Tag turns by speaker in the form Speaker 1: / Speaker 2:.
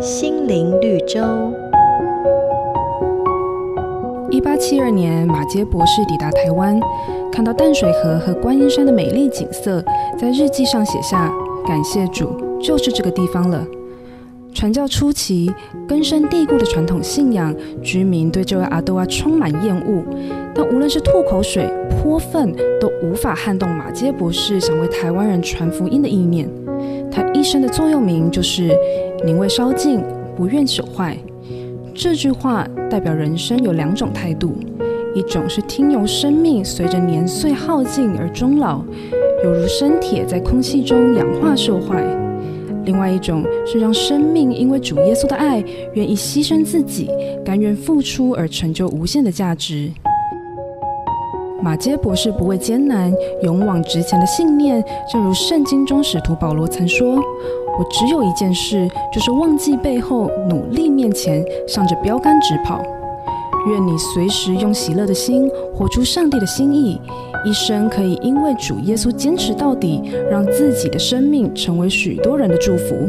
Speaker 1: 心灵绿洲。
Speaker 2: 一八七二年，马杰博士抵达台湾，看到淡水河和观音山的美丽景色，在日记上写下：“感谢主，就是这个地方了。”传教初期，根深蒂固的传统信仰，居民对这位阿多亚充满厌恶。但无论是吐口水、泼粪，都无法撼动马杰博士想为台湾人传福音的意念。一生的座右铭就是“宁为烧尽，不愿朽坏”。这句话代表人生有两种态度：一种是听由生命随着年岁耗尽而终老，犹如生铁在空气中氧化受坏。另外一种是让生命因为主耶稣的爱，愿意牺牲自己，甘愿付出而成就无限的价值。马杰博士不畏艰难、勇往直前的信念，正如圣经中使徒保罗曾说：“我只有一件事，就是忘记背后，努力面前，向着标杆直跑。”愿你随时用喜乐的心活出上帝的心意，一生可以因为主耶稣坚持到底，让自己的生命成为许多人的祝福。